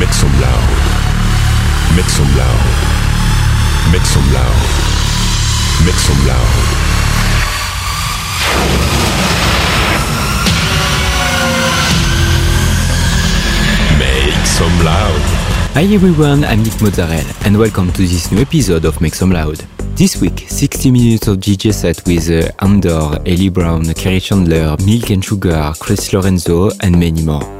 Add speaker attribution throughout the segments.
Speaker 1: Make some loud. Make some loud. Make some loud. Make some loud. Make some loud.
Speaker 2: Hi everyone, I'm Nick Mozzarella and welcome to this new episode of Make Some Loud. This week, 60 minutes of DJ set with uh, Andor, Ellie Brown, Kerri Chandler, Milk and Sugar, Chris Lorenzo, and many more.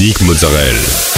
Speaker 1: Sneak Mozzarella.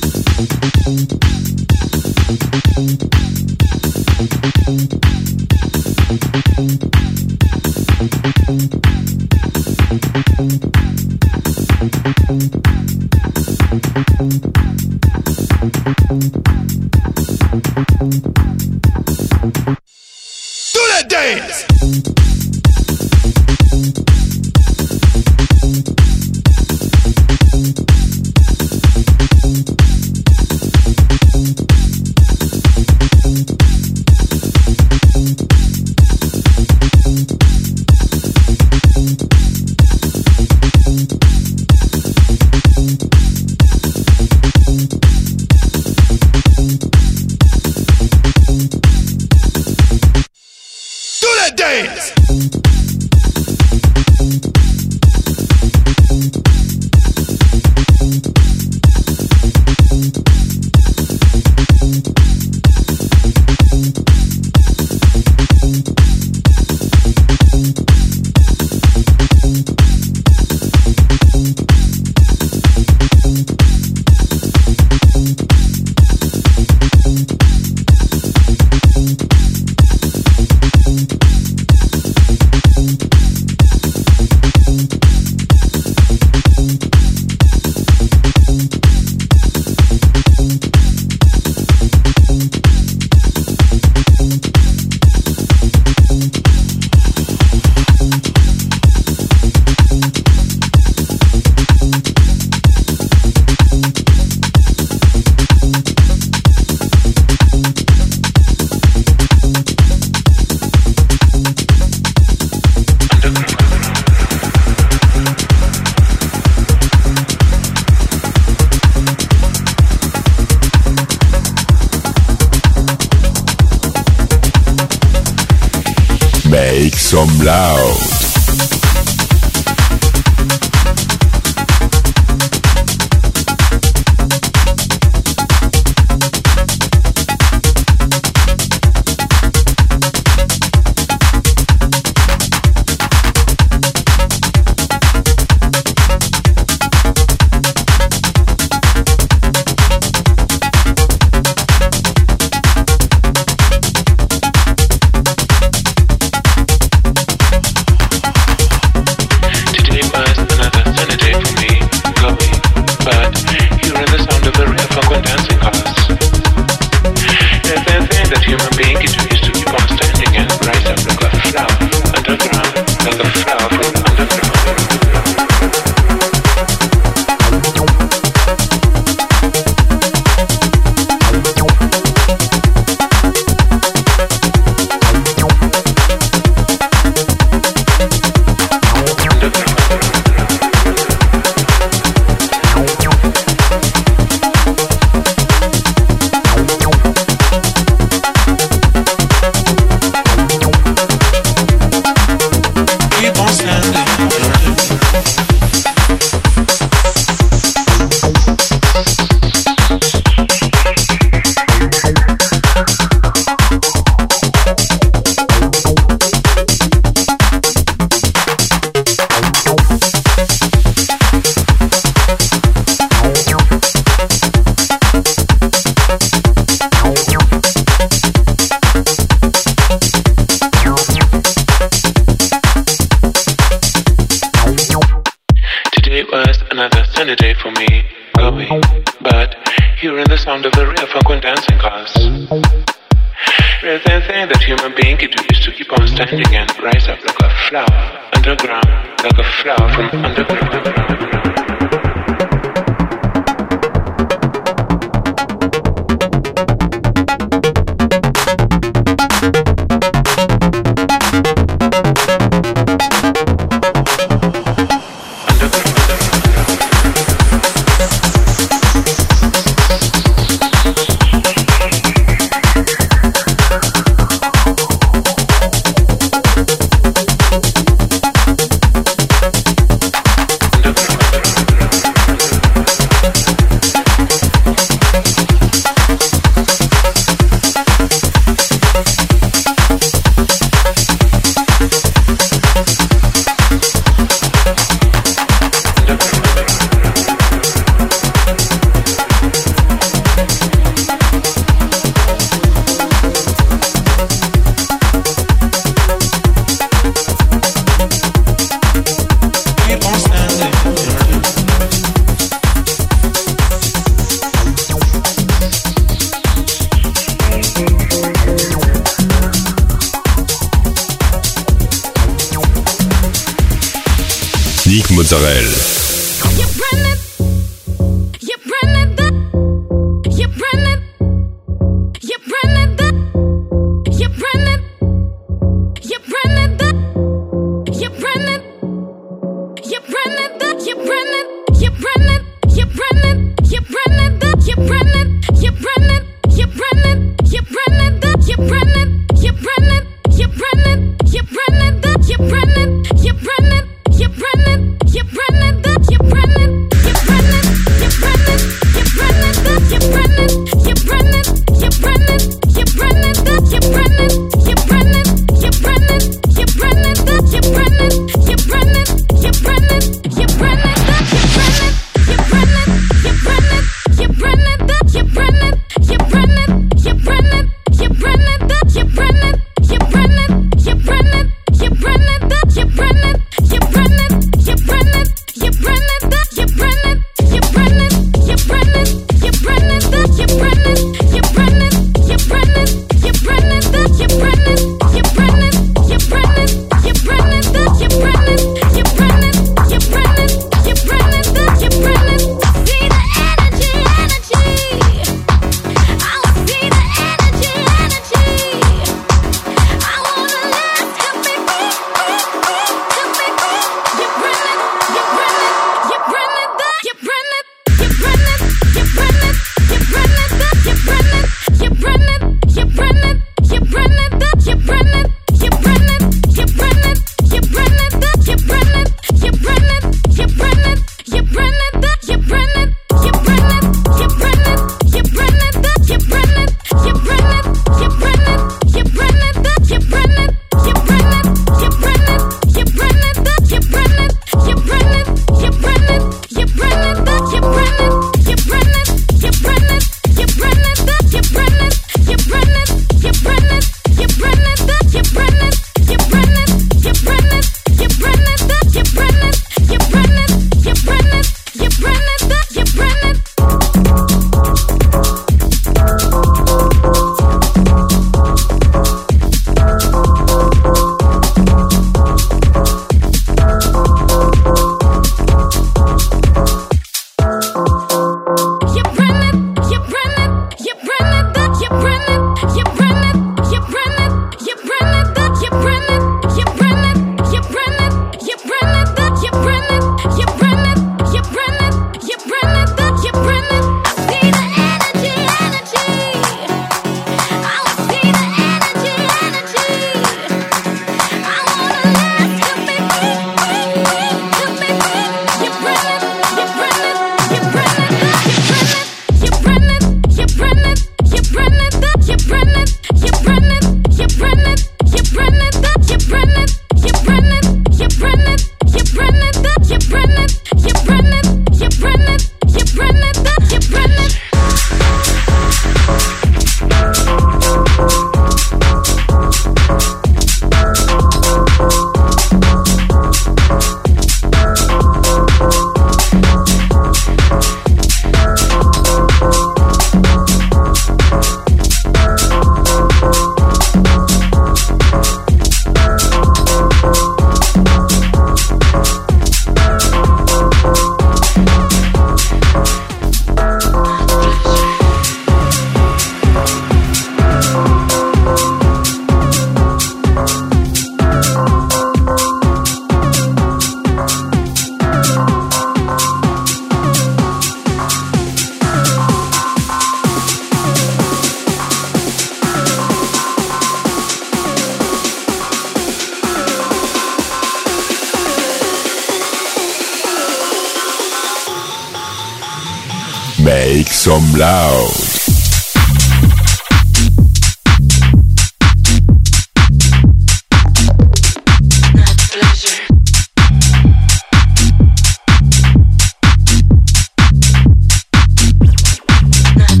Speaker 1: Mozzarella.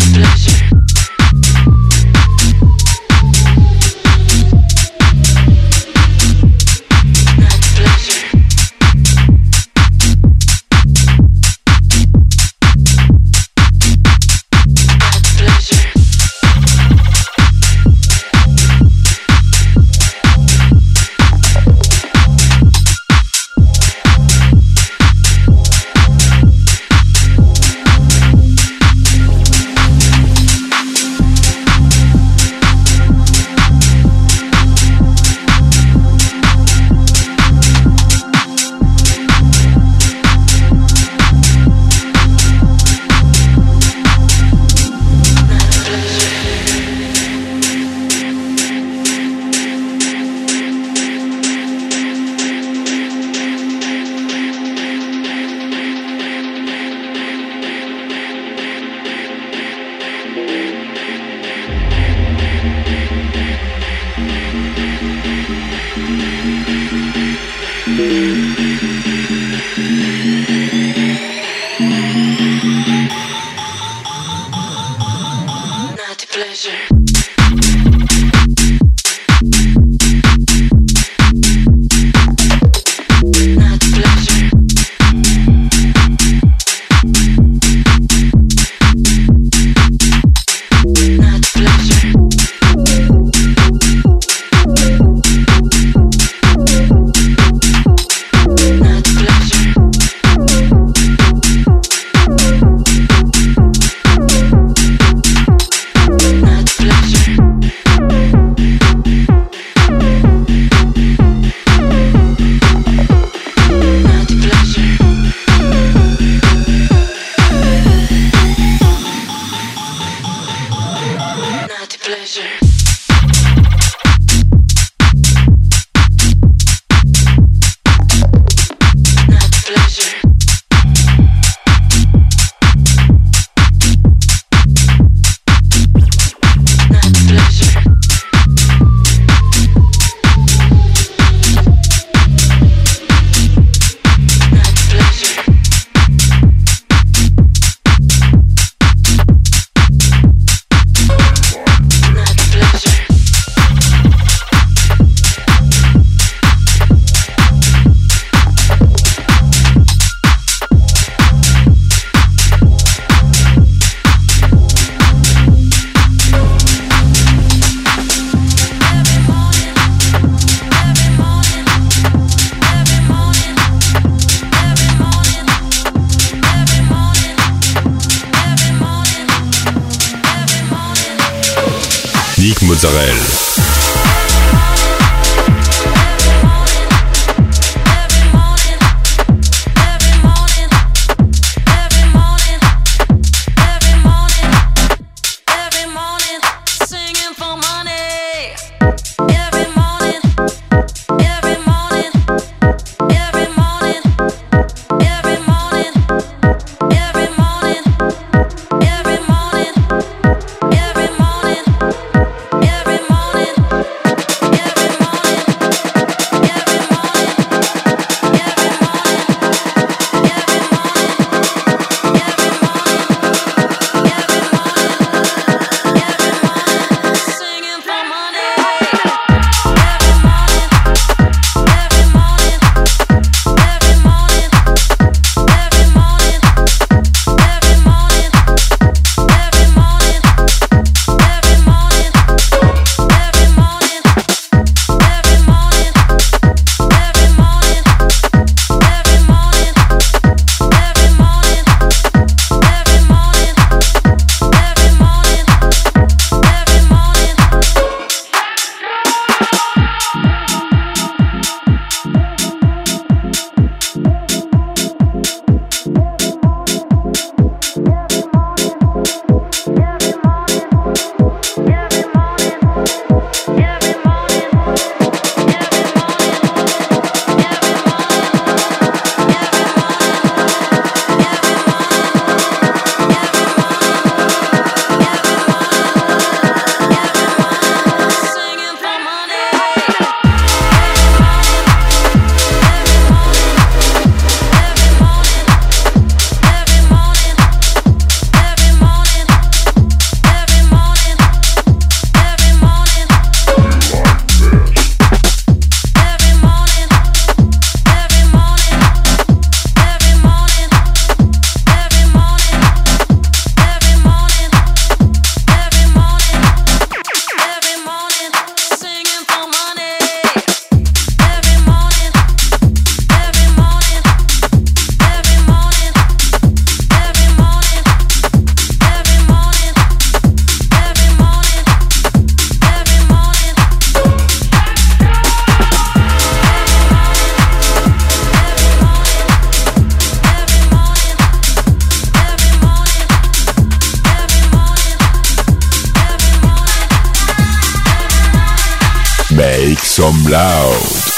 Speaker 1: Some loud.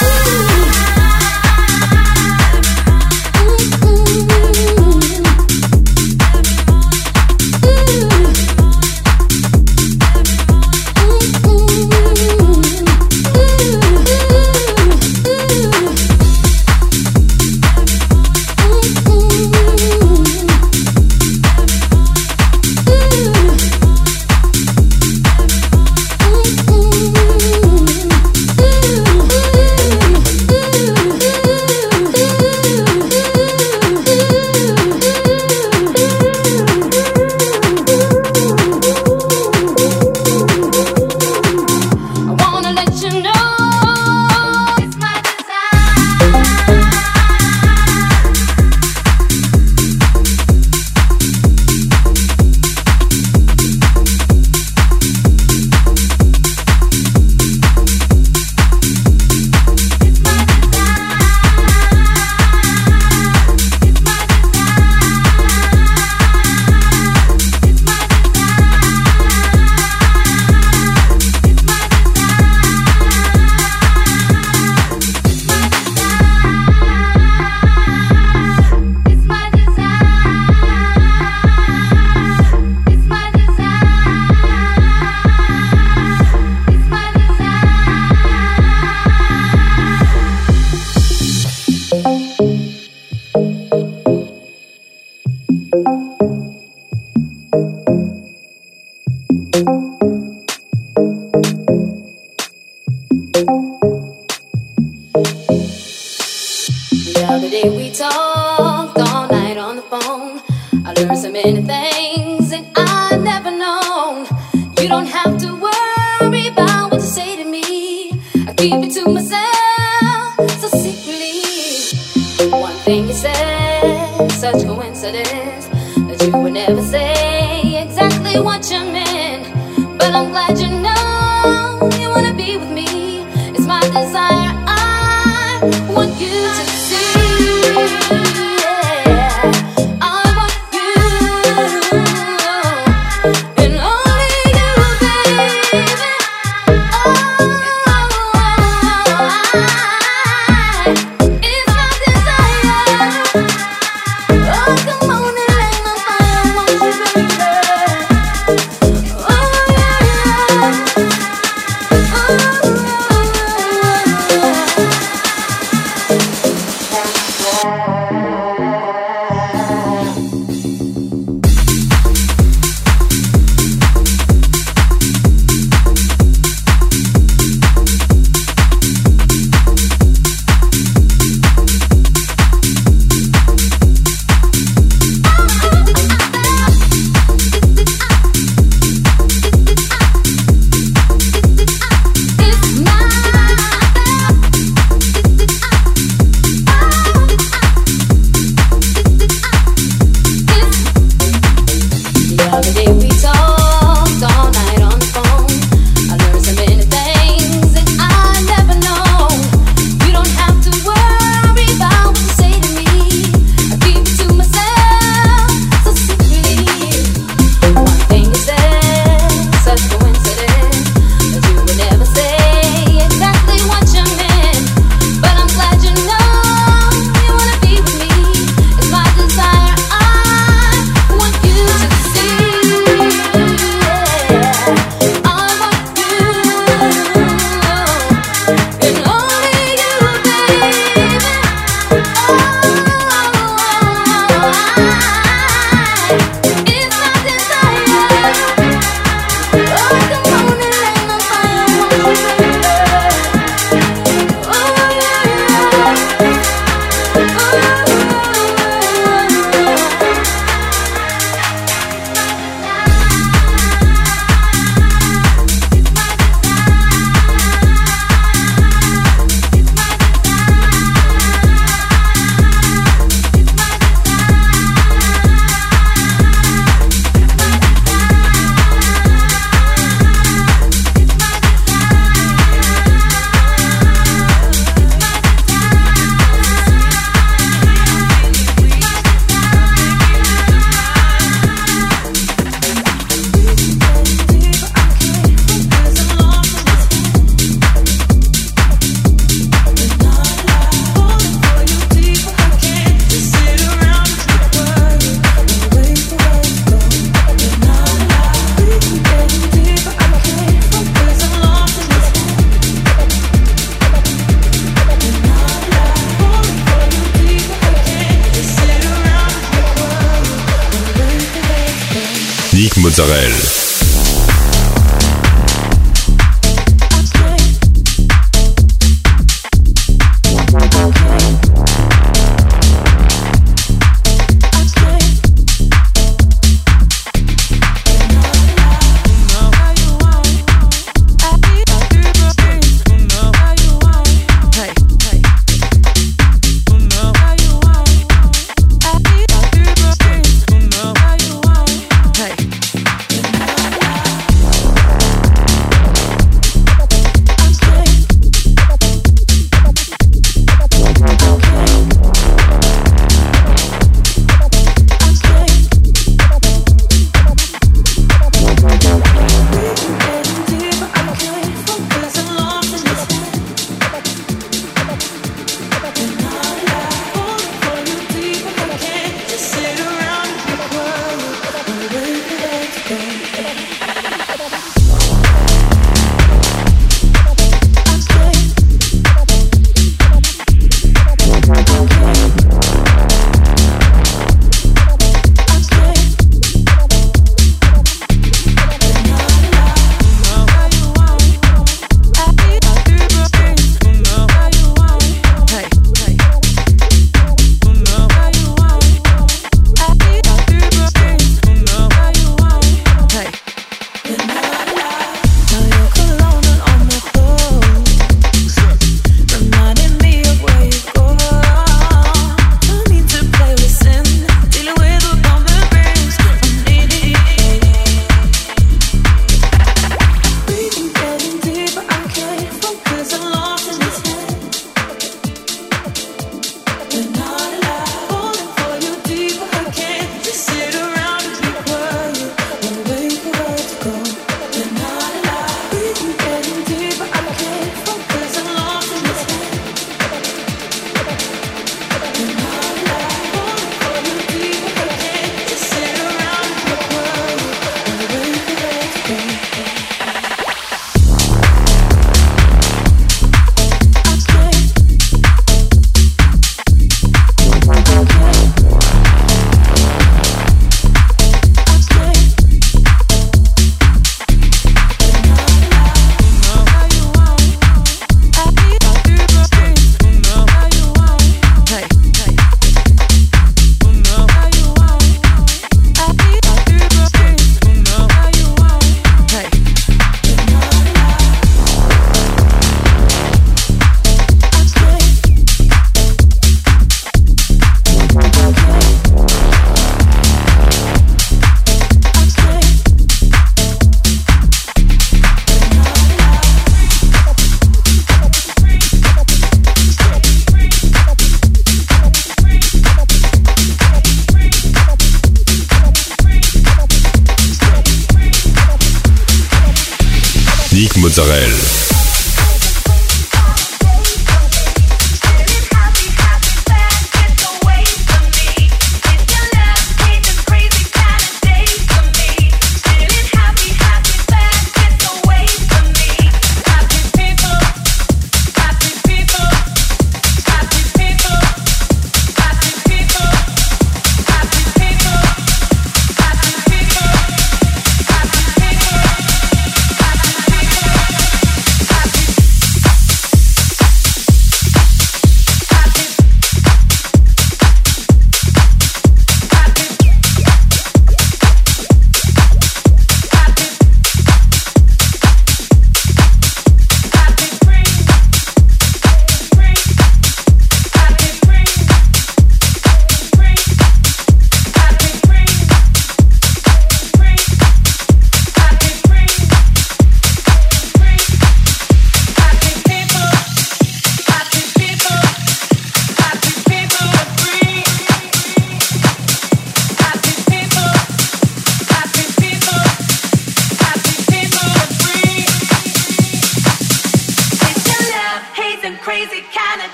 Speaker 3: The other day we talked all night on the phone. I learned so many things.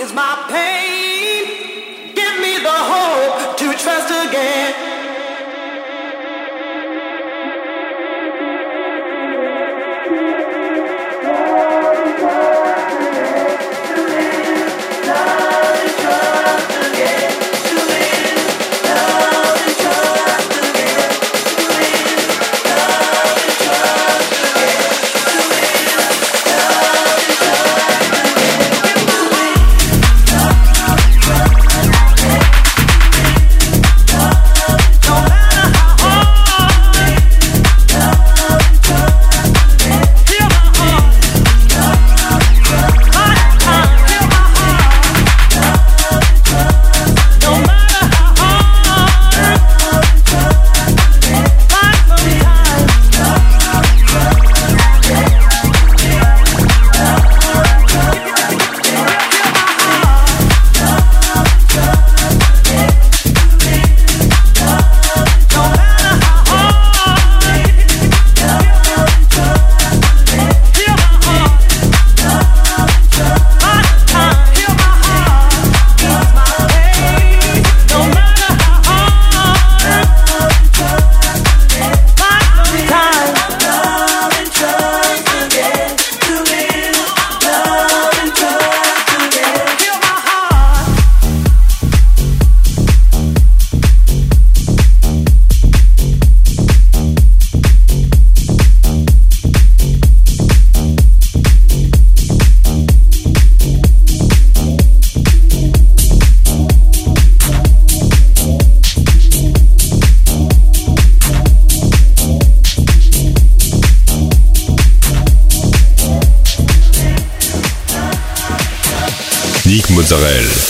Speaker 4: Mozzarella. like
Speaker 1: Israel.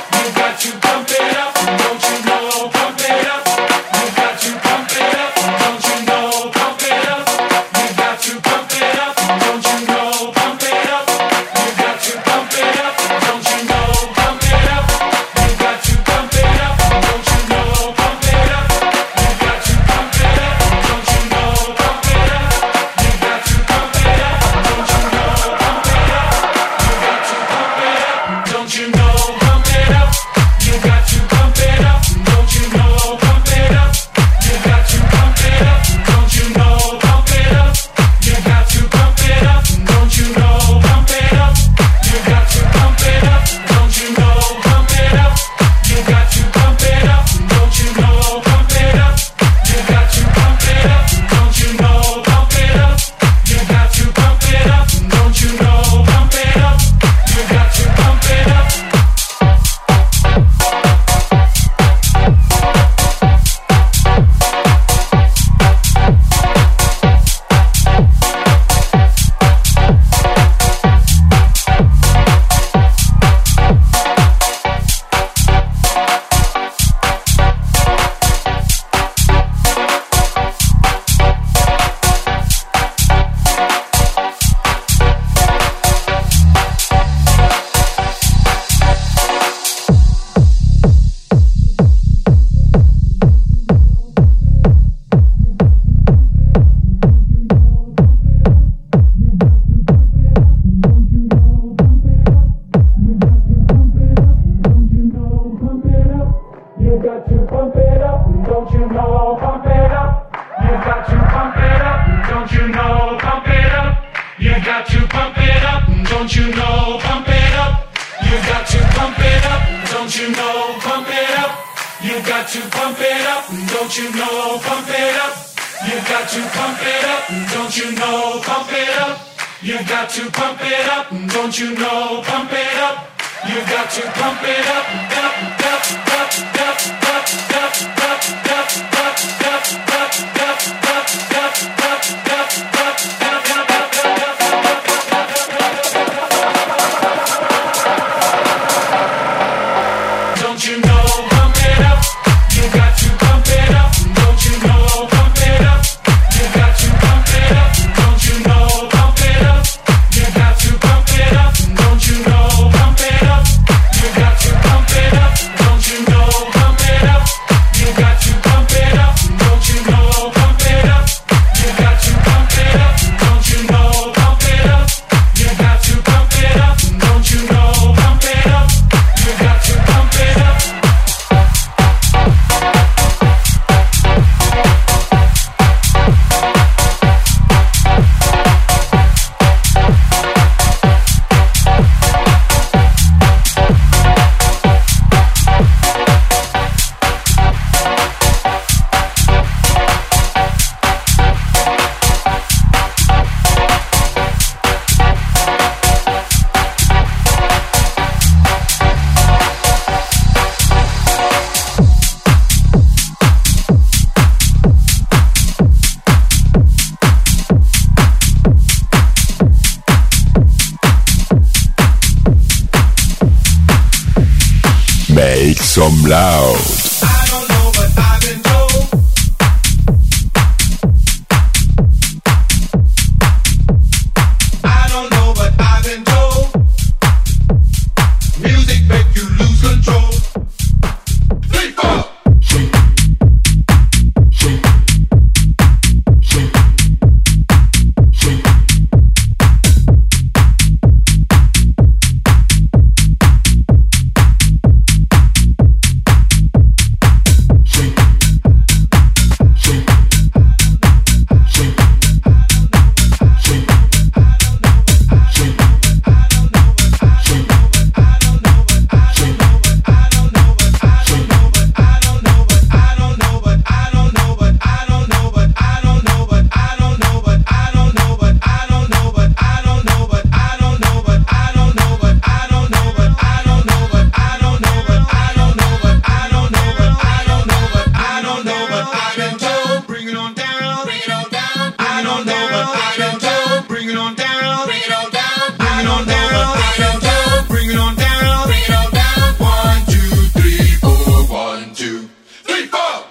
Speaker 5: got you bumping up, don't you?
Speaker 6: people.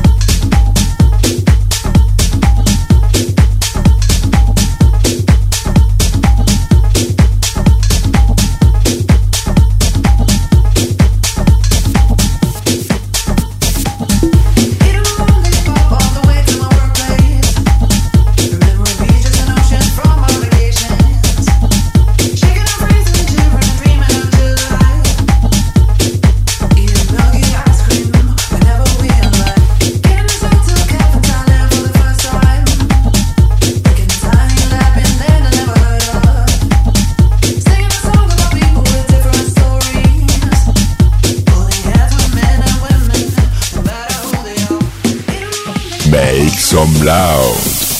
Speaker 1: Loud.